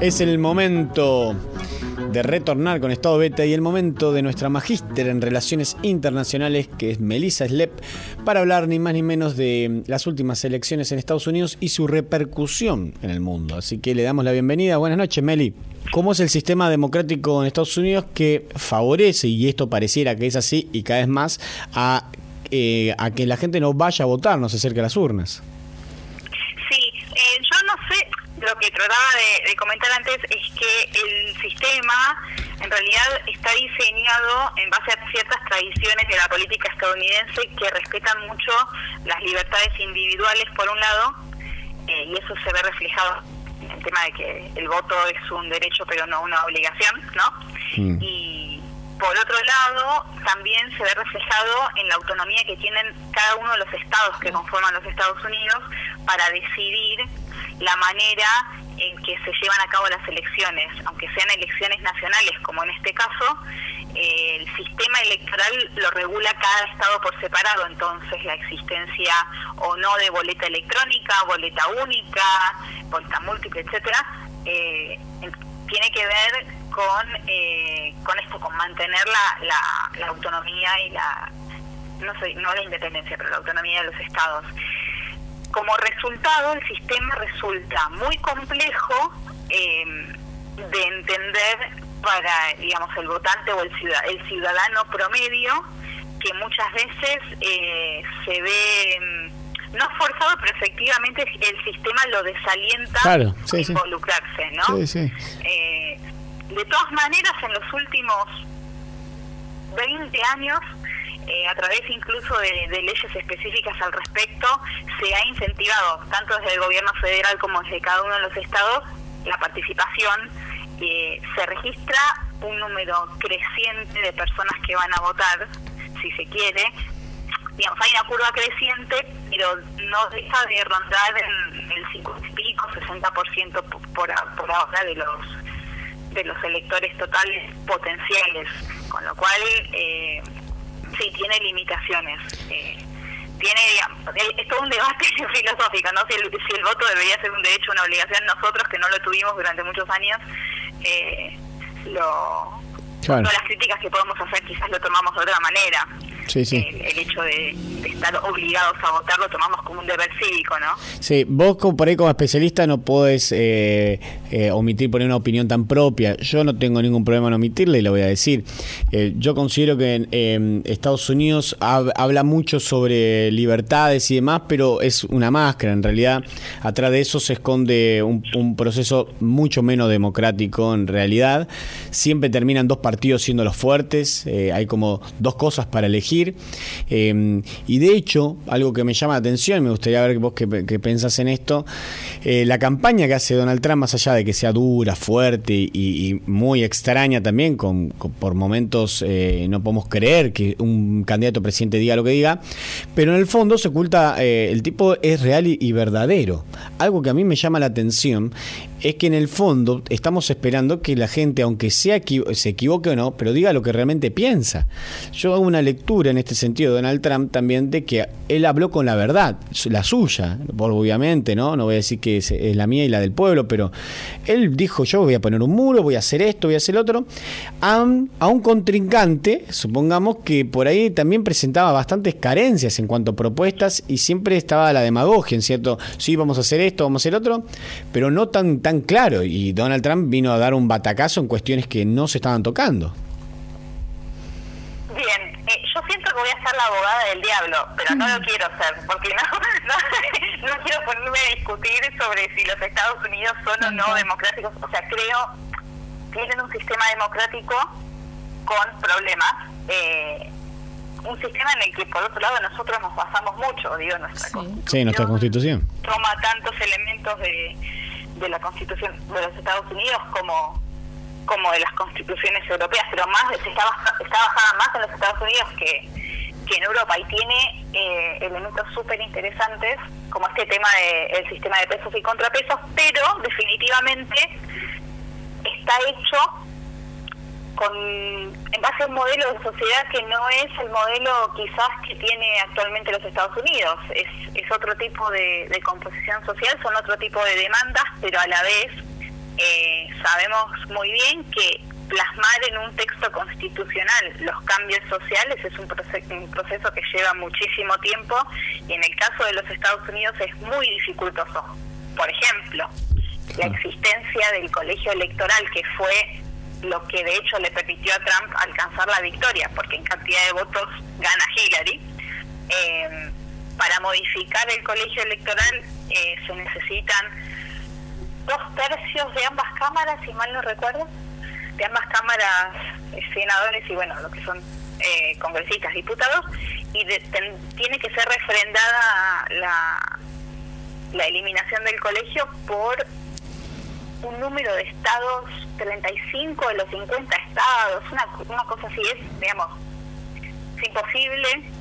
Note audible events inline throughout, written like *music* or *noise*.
Es el momento de retornar con Estado Beta y el momento de nuestra magíster en Relaciones Internacionales, que es Melissa Slep, para hablar ni más ni menos de las últimas elecciones en Estados Unidos y su repercusión en el mundo. Así que le damos la bienvenida. Buenas noches, Meli. ¿Cómo es el sistema democrático en Estados Unidos que favorece, y esto pareciera que es así y cada vez más, a, eh, a que la gente no vaya a votar, no se acerque a las urnas? lo que trataba de, comentar antes es que el sistema en realidad está diseñado en base a ciertas tradiciones de la política estadounidense que respetan mucho las libertades individuales por un lado eh, y eso se ve reflejado en el tema de que el voto es un derecho pero no una obligación, ¿no? Mm. Y por otro lado, también se ve reflejado en la autonomía que tienen cada uno de los estados que conforman los Estados Unidos para decidir la manera en que se llevan a cabo las elecciones, aunque sean elecciones nacionales, como en este caso, eh, el sistema electoral lo regula cada estado por separado, entonces la existencia o no de boleta electrónica, boleta única, boleta múltiple, etcétera, eh, tiene que ver con eh, con esto, con mantener la, la, autonomía y la no sé, no la independencia, pero la autonomía de los estados. Como resultado el sistema resulta muy complejo em, de entender para digamos el votante o el ciudadano, el ciudadano promedio que muchas veces eh, se ve em, no forzado pero efectivamente el sistema lo desalienta a involucrarse no eh, de todas maneras en los últimos 20 años eh, a través incluso de, leyes específicas al respecto, se ha incentivado, tanto desde el gobierno federal como desde cada uno de los estados, la participación. Eh, se registra un número creciente de personas que van a votar, si se quiere. Digamos, hay una curva creciente, pero no deja de rondar en el 50 y pico, 60% por, por ahora de los de los electores totales potenciales, con lo cual eh, sí, tiene limitaciones. Eh, tiene, es todo un debate *laughs* filosófico, ¿no? Si el, si el voto debería ser un derecho o una obligación, nosotros que no lo tuvimos durante muchos años, eh, lo, todas las críticas que podemos hacer quizás lo tomamos de otra manera. Sí, sí. El, hecho de, estar obligados a votar lo tomamos como un deber cívico, ¿no? Sí, vos por ahí como especialista no podés eh, eh, omitir poner una opinión tan propia. Yo no tengo ningún problema en omitirla y lo voy a decir. Eh, yo considero que en Estados Unidos habla mucho sobre libertades y demás, pero es una máscara. En realidad, atrás de eso se esconde un, proceso mucho menos democrático en realidad. Siempre terminan dos partidos siendo los fuertes. hay como dos cosas para elegir Em, y de hecho, algo que me llama la atención, me gustaría ver vos qué, pensás en esto, eh, la campaña que hace Donald Trump, más allá de que sea dura, fuerte y, muy extraña también, con, por momentos eh, no podemos creer que un candidato presidente diga lo que diga, pero en el fondo se oculta, eh, el tipo es real y verdadero. Algo que a mí me llama la atención es que en el fondo estamos esperando que la gente, aunque sea se equivoque o no, pero diga lo que realmente piensa. Yo hago una lectura en este sentido de Donald Trump también de que él habló con la verdad, la suya, obviamente, ¿no? No voy a decir que es, la mía y la del pueblo, pero él dijo, yo voy a poner un muro, voy a hacer esto, voy a hacer otro, a un, a un contrincante, supongamos que por ahí también presentaba bastantes carencias en cuanto a propuestas y siempre estaba la demagogia, en cierto, sí, vamos a hacer esto, vamos a hacer otro, pero no tan tan claro. Y Donald Trump vino a dar un batacazo en cuestiones que no se estaban tocando. Bien, eh, yo siento que voy a ser la abogada del diablo, pero no lo quiero ser, porque *laughs* no, no, quiero ponerme a discutir sobre si los Estados Unidos son o no democráticos. O sea, creo que tienen un sistema democrático con problemas. Eh, un sistema en el que por otro lado nosotros nos basamos mucho, digo, nuestra constitución. Sí, nuestra constitución. Toma tantos elementos de, de la Constitución de los Estados Unidos como como de las constituciones europeas, pero más está, está bajada más en los Estados Unidos que, que en Europa y tiene eh, elementos súper interesantes como este tema del sistema de pesos y contrapesos, pero definitivamente está hecho con en base a un modelo de sociedad que no es el modelo quizás que tiene actualmente los Estados Unidos. Es, es otro tipo de, composición social, son otro tipo de demandas, pero a la vez eh, sabemos muy bien que plasmar en un texto constitucional los cambios sociales es un proceso, un proceso que lleva muchísimo tiempo y en el caso de los Estados Unidos es muy dificultoso. Por ejemplo, la existencia del colegio electoral que fue lo que de hecho le permitió a Trump alcanzar la victoria, porque en cantidad de votos gana Hillary. Eh, para modificar el colegio electoral eh, se necesitan dos tercios de ambas cámaras, si mal no recuerdo, de ambas cámaras eh, senadores y bueno, lo que son congresistas, diputados, y tiene que ser refrendada la, la eliminación del colegio por un número de estados, 35 de los 50 estados, una, una cosa así es, digamos, es imposible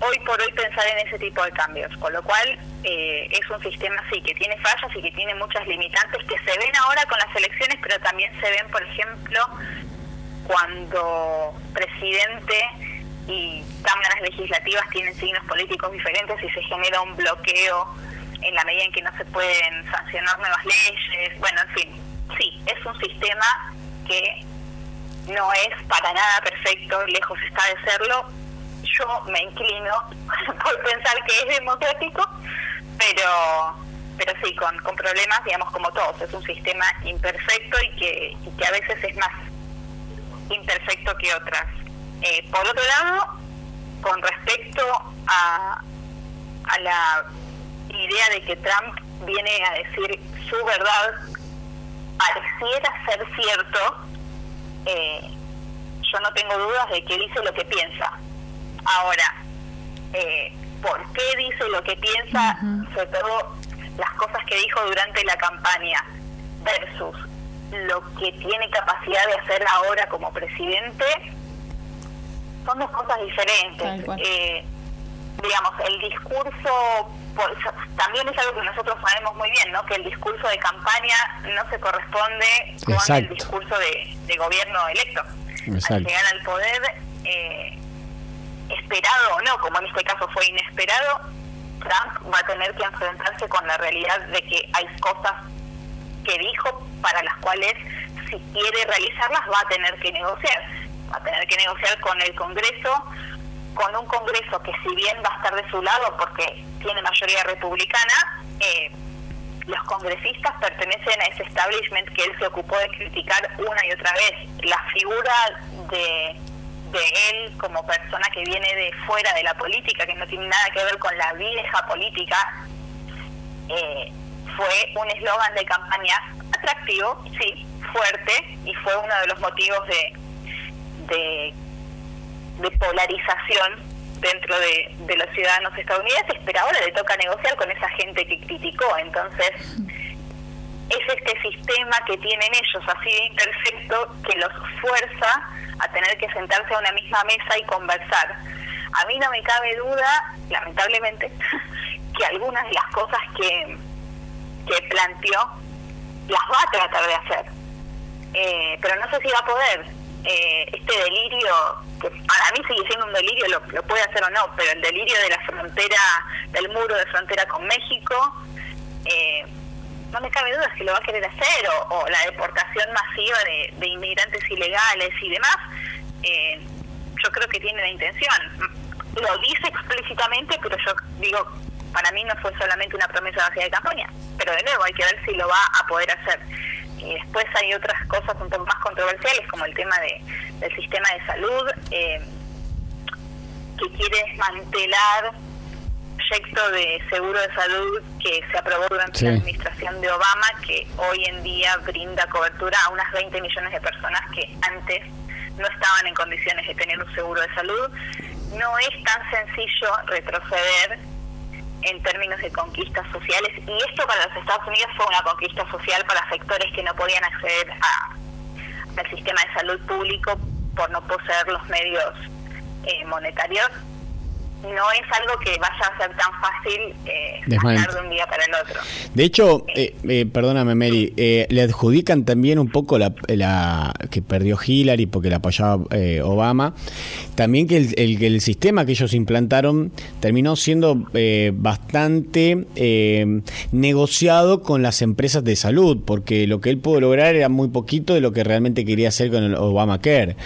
hoy por hoy pensar en ese tipo de cambios, con lo cual eh, es un sistema sí que tiene fallas y que tiene muchas limitantes que se ven ahora con las elecciones, pero también se ven, por ejemplo, cuando presidente y cámaras legislativas tienen signos políticos diferentes y se genera un bloqueo en la medida en que no se pueden sancionar nuevas leyes, bueno, en fin, sí, es un sistema que no es para nada perfecto, lejos está de serlo. Yo me inclino *laughs* por pensar que es democrático, pero pero sí, con, con problemas, digamos, como todos. Es un sistema imperfecto y que, y que a veces es más imperfecto que otras. Eh, por otro lado, con respecto a, a la idea de que Trump viene a decir su verdad pareciera ser cierto, eh, yo no tengo dudas de que dice lo que piensa. Ahora, eh, ¿por qué dice lo que piensa? Sobre todo las cosas que dijo durante la campaña versus lo que tiene capacidad de hacer ahora como presidente, son dos cosas diferentes. Eh, digamos, el discurso también es algo que nosotros sabemos muy bien, ¿no? Que el discurso de campaña no se corresponde con el discurso de, gobierno electo. Al llegar al poder, eh, esperado o no, como en este caso fue inesperado, Trump va a tener que enfrentarse con la realidad de que hay cosas que dijo para las cuales si quiere realizarlas va a tener que negociar. Va a tener que negociar con el Congreso, con un Congreso que si bien va a estar de su lado porque tiene mayoría republicana, eh, los congresistas pertenecen a ese establishment que él se ocupó de criticar una y otra vez. La figura de, de él como persona que viene de fuera de la política, que no tiene nada que ver con la vieja política, eh, fue un eslogan de campaña atractivo, sí, fuerte, y fue uno de los motivos de, de de polarización dentro de, los ciudadanos estadounidenses, pero ahora le toca negociar con esa gente que criticó. Entonces, es este sistema que tienen ellos así de imperfecto que los fuerza a tener que sentarse a una misma mesa y conversar. A mí no me cabe duda, lamentablemente, *laughs* que algunas de las cosas que, que planteó las va a tratar de hacer. Eh, pero no sé si va a poder. Eh, este delirio que para mí sigue siendo un delirio, lo, puede hacer o no, pero el delirio de la frontera, del muro de frontera con México, eh, no me cabe duda si lo va a querer hacer, o, la deportación masiva de, inmigrantes ilegales y demás, eh, yo creo que tiene la intención. Lo dice explícitamente, pero yo digo, para mí no fue solamente una promesa vacía de campaña, pero de nuevo hay que ver si lo va a poder hacer. Y después hay otras cosas un poco más controversiales, como el tema de, del sistema de salud, eh, que quiere desmantelar proyecto de seguro de salud que se aprobó durante la administración de Obama, que hoy en día brinda cobertura a unas 20 millones de personas que antes no estaban en condiciones de tener un seguro de salud. No es tan sencillo retroceder en términos de conquistas sociales y esto para los Estados Unidos fue una conquista social para sectores que no podían acceder a, al sistema de salud público por no poseer los medios eh, monetarios no es algo que vaya a ser tan fácil eh, de un día para el otro. De hecho, eh, eh, perdóname Mary, eh, le adjudican también un poco la, la, que perdió Hillary porque la apoyaba Obama, también que el, el, el, sistema que ellos implantaron terminó siendo bastante negociado con las empresas de salud, porque lo que él pudo lograr era muy poquito de lo que realmente quería hacer con el Obamacare.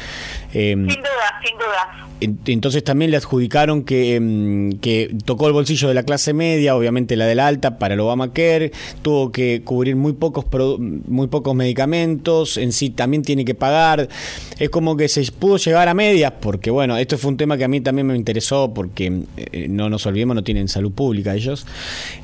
Sin duda, sin duda. Entonces también le adjudicaron que, em, que, tocó el bolsillo de la clase media, obviamente la de la alta, para el Obamacare, tuvo que cubrir muy pocos, muy pocos medicamentos, en sí también tiene que pagar. Es como que se pudo llegar a medias, porque bueno, esto fue un tema que a mí también me interesó, porque eh, no nos olvidemos, no tienen salud pública ellos.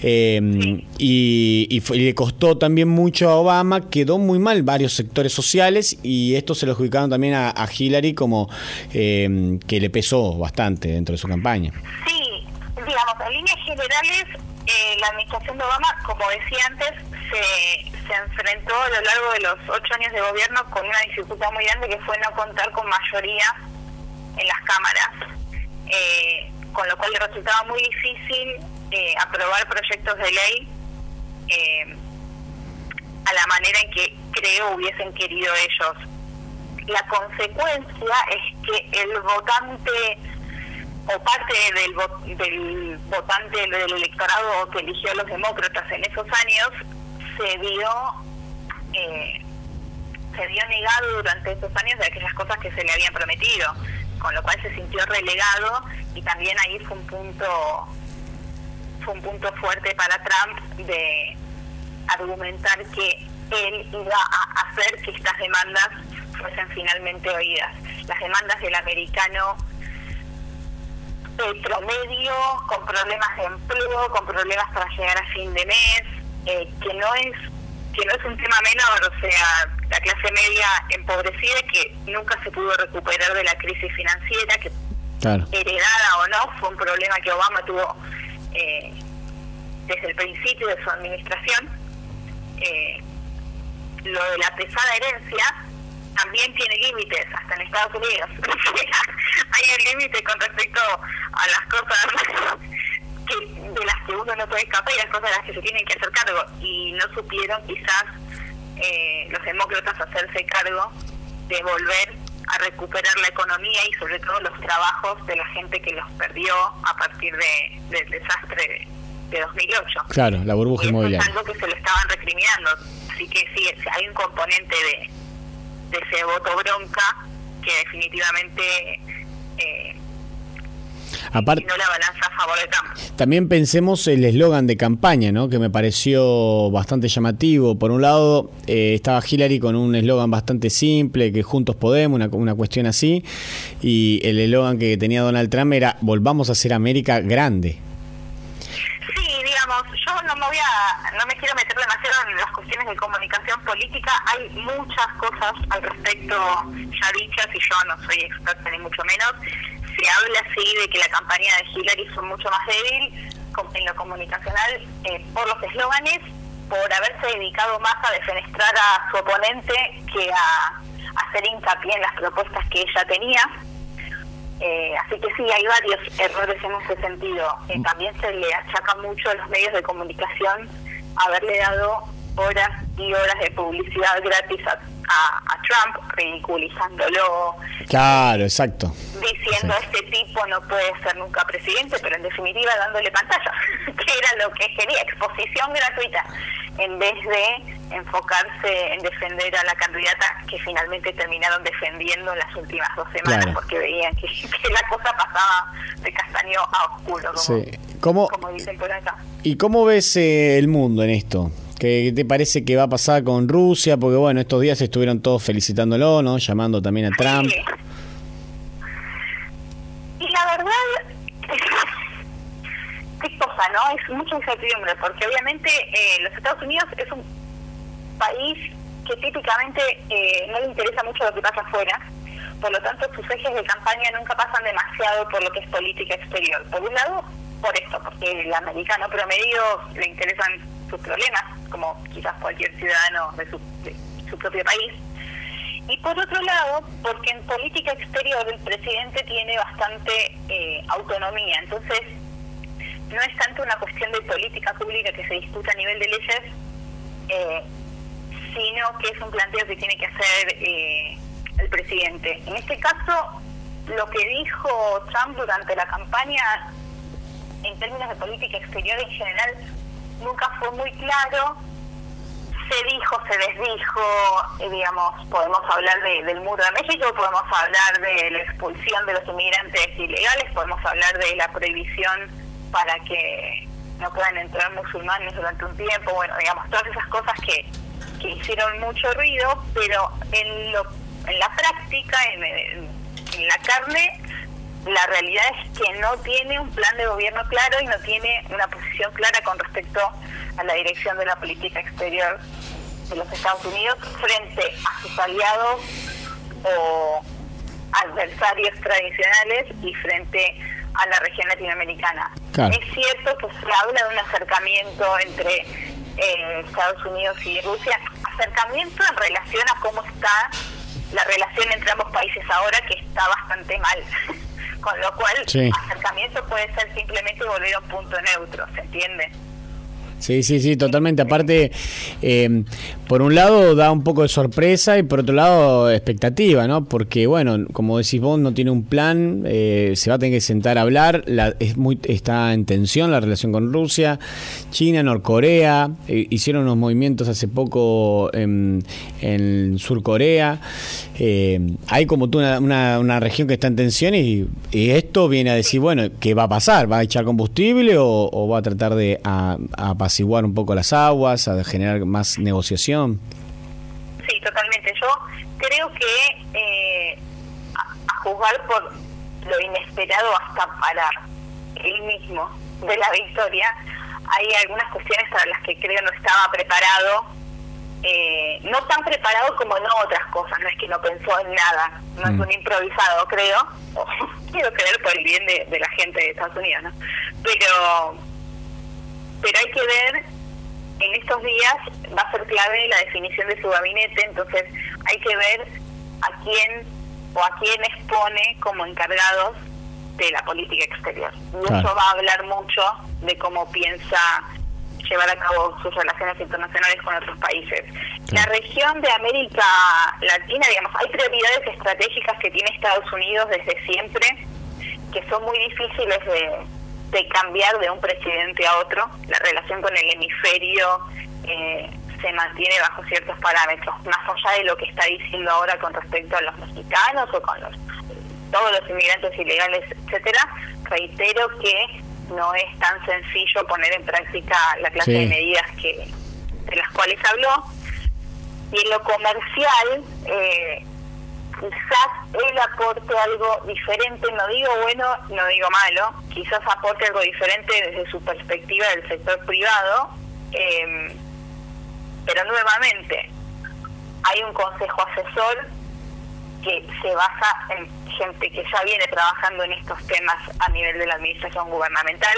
Em, y, le costó también mucho a Obama, quedó muy mal varios sectores sociales y esto se lo adjudicaron también a, a Hillary como em, que le pesó bastante dentro de su campaña. Sí, digamos, en líneas generales, eh, la administración de Obama, como decía antes, se, enfrentó a lo largo de los ocho años de gobierno con una dificultad muy grande que fue no contar con mayoría en las cámaras, eh, con lo cual le resultaba muy difícil eh, aprobar proyectos de ley a la manera en que creo hubiesen querido ellos la consecuencia es que el votante o parte del, del votante del electorado que eligió a los demócratas en esos años se vio eh, se vio negado durante esos años de aquellas cosas que se le habían prometido con lo cual se sintió relegado y también ahí fue un punto fue un punto fuerte para Trump de argumentar que él iba a hacer que estas demandas fuesen finalmente oídas. Las demandas del americano eh, promedio, con problemas de empleo, con problemas para llegar a fin de mes, eh, que no es que no es un tema menor, o sea, la clase media empobrecida que nunca se pudo recuperar de la crisis financiera, que heredada o no, fue un problema que Obama tuvo eh, desde el principio de su administración. lo de la pesada herencia, también tiene límites, hasta en Estados Unidos. *laughs* Hay un límite con respecto a las cosas *laughs* que, de las que uno no puede escapar y las cosas de las que se tienen que hacer cargo. Y no supieron quizás eh, los demócratas hacerse cargo de volver a recuperar la economía y sobre todo los trabajos de la gente que los perdió a partir de, del desastre de, 2008. Claro, la burbuja inmobiliaria. Es algo que se lo estaban recriminando. Así que sí, hay un componente de de ese voto bronca que definitivamente eh, Aparte, no la balanza a favor de Trump. También pensemos el eslogan de campaña, ¿no? que me pareció bastante llamativo. Por un lado, eh, estaba Hillary con un eslogan bastante simple, que juntos podemos, una, una cuestión así, y el eslogan que tenía Donald Trump era volvamos a hacer América grande no me voy a, no me quiero meter demasiado en las cuestiones de comunicación política, hay muchas cosas al respecto ya dichas y yo no soy experta ni mucho menos. Se habla así de que la campaña de Hillary fue mucho más débil en lo comunicacional eh, por los eslóganes, por haberse dedicado más a defenestrar a su oponente que a hacer hincapié en las propuestas que ella tenía eh, así que sí, hay varios errores en ese sentido. Eh, mm. también se le achaca mucho a los medios de comunicación haberle dado horas y horas de publicidad gratis a, Trump, ridiculizándolo. Claro, exacto. Diciendo este tipo no puede ser nunca presidente, pero en definitiva dándole pantalla, *laughs* que era lo que quería, exposición gratuita, en vez de enfocarse en defender a la candidata que finalmente terminaron defendiendo en las últimas dos semanas porque veían *laughs* que, la cosa pasaba de castaño a oscuro, como, como dicen por acá. ¿Y cómo ves eh, el mundo en esto? ¿Qué te parece que va a pasar con Rusia? Porque bueno, estos días estuvieron todos felicitándolo, ¿no? Llamando también a Trump. Y la verdad, *laughs* qué cosa, ¿no? Es mucha incertidumbre, porque obviamente eh, los Estados Unidos es un país que típicamente eh, no le interesa mucho lo que pasa afuera, por lo tanto sus ejes de campaña nunca pasan demasiado por lo que es política exterior. Por un lado, por esto, porque el americano promedio le interesan sus problemas, como quizás cualquier ciudadano de su, de su propio país. Y por otro lado, porque en política exterior el presidente tiene bastante eh, autonomía. Entonces, no es tanto una cuestión de política pública que se discuta a nivel de leyes, eh, sino que es un planteo que tiene que hacer eh, el presidente. En este caso, lo que dijo Trump durante la campaña, en términos de política exterior en general, nunca fue muy claro. Se dijo, se desdijo, eh, digamos, podemos hablar del muro de México, podemos hablar de la expulsión de los inmigrantes ilegales, podemos hablar de la prohibición para que no puedan entrar musulmanes durante un tiempo, bueno, digamos, todas esas cosas que, que hicieron mucho ruido, pero en, lo, en la práctica, en, en la carne, la realidad es que no tiene un plan de gobierno claro y no tiene una posición clara con respecto a la dirección de la política exterior de los Estados Unidos frente a sus aliados o adversarios tradicionales y frente a la región latinoamericana. Es cierto que se habla de un acercamiento entre eh, Estados Unidos y Rusia, acercamiento en relación a cómo está la relación entre ambos países ahora, que está bastante mal. *laughs* Con lo cual, acercamiento puede ser simplemente volver a un punto neutro, ¿se entiende? Sí, sí, sí, totalmente. Aparte, eh, por un lado da un poco de sorpresa y por otro lado expectativa, ¿no? Porque, bueno, como decís vos, no tiene un plan, eh, se va a tener que sentar a hablar, la, es muy, está en tensión la relación con Rusia, China, Norcorea, eh, hicieron unos movimientos hace poco en, en Surcorea. hay como tú una, región que está en tensión y, esto viene a decir, bueno, ¿qué va a pasar? ¿Va a echar combustible o, va a tratar de a, apaciguar un poco las aguas, a generar más negociación? Sí, totalmente. Yo creo que eh, a, juzgar por lo inesperado hasta para él mismo de la victoria, hay algunas cuestiones para las que creo no estaba preparado, eh, no tan preparado como no otras cosas, no es que no pensó en nada, no es mm. un improvisado, creo, *laughs* quiero creer por el bien de, de, la gente de Estados Unidos, ¿no? Pero pero hay que ver, en estos días va a ser clave la definición de su gabinete, entonces hay que ver a quién o a quién expone como encargados de la política exterior. Y eso va a hablar mucho de cómo piensa llevar a cabo sus relaciones internacionales con otros países. La región de América Latina, digamos, hay prioridades estratégicas que tiene Estados Unidos desde siempre, que son muy difíciles de, de cambiar de un presidente a otro. La relación con el hemisferio eh, se mantiene bajo ciertos parámetros, más allá de lo que está diciendo ahora con respecto a los mexicanos o con los todos los inmigrantes ilegales, etcétera. Reitero que no es tan sencillo poner en práctica la clase de medidas que de las cuales habló. Y en lo comercial, eh, quizás él aporte algo diferente, no digo bueno, no digo malo, quizás aporte algo diferente desde su perspectiva del sector privado, em, pero nuevamente hay un consejo asesor que se basa en gente que ya viene trabajando en estos temas a nivel de la administración gubernamental,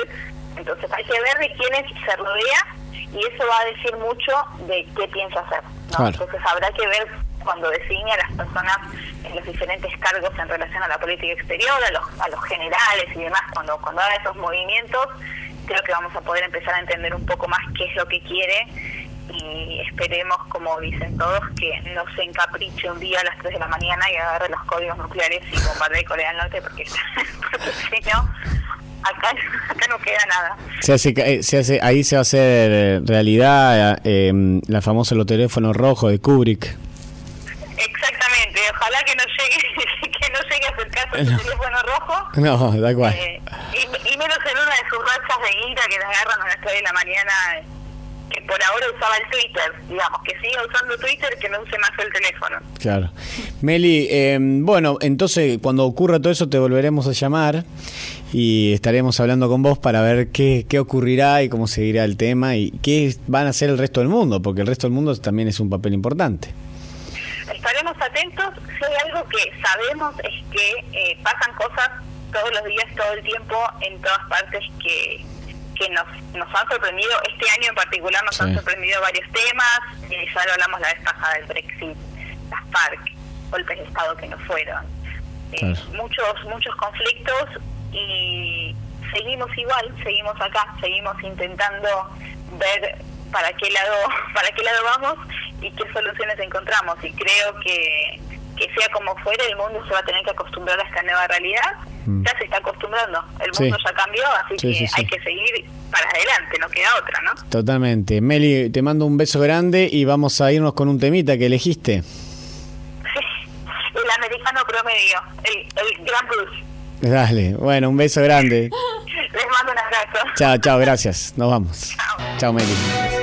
entonces hay que ver de quiénes se rodea y eso va a decir mucho de qué piensa hacer. Entonces habrá que ver cuando designe a las personas en los diferentes cargos en relación a la política exterior, a los, a los generales y demás, cuando, cuando haga esos movimientos, creo que vamos a poder empezar a entender un poco más qué es lo que quiere y esperemos, como dicen todos, que no se encapriche un día a las 3 de la mañana y agarre los códigos nucleares y bombardee Corea del Norte, porque, *laughs* si no, acá, acá no queda nada. Se hace, eh, se hace, ahí se va a hacer realidad eh, la famosa Lo teléfono rojo de Kubrick ojalá que no llegue que no acercarse *laughs* no. el teléfono rojo. No, da igual. Eh, y, menos en una de sus rachas de ira que la agarran a las 3 de la mañana, que por ahora usaba el Twitter, digamos, que siga usando Twitter, que no use más el teléfono. Claro. Meli, eh, bueno, entonces cuando ocurra todo eso te volveremos a llamar y estaremos hablando con vos para ver qué, qué ocurrirá y cómo seguirá el tema y qué van a hacer el resto del mundo, porque el resto del mundo también es un papel importante atentos. Si hay algo que sabemos es que eh, pasan cosas todos los días, todo el tiempo, en todas partes que, que nos, nos han sorprendido. Este año en particular nos han sorprendido varios temas. y ya lo hablamos la vez pasada del Brexit, las FARC, golpes de Estado que no fueron. Eh, muchos, muchos conflictos y seguimos igual, seguimos acá, seguimos intentando ver para qué lado, *laughs* para qué lado vamos y qué soluciones encontramos. Y creo que, que sea como fuere, el mundo se va a tener que acostumbrar a esta nueva realidad. Mm. Ya se está acostumbrando, el mundo ya cambió, así que hay que seguir para adelante, no queda otra, ¿no? Totalmente. Meli, te mando un beso grande y vamos a irnos con un temita que elegiste. el americano promedio, el, el Gran Bruce. Dale, bueno, un beso grande. *laughs* Les mando un abrazo. Chao, chao, gracias. Nos vamos. Chao, chao Meli.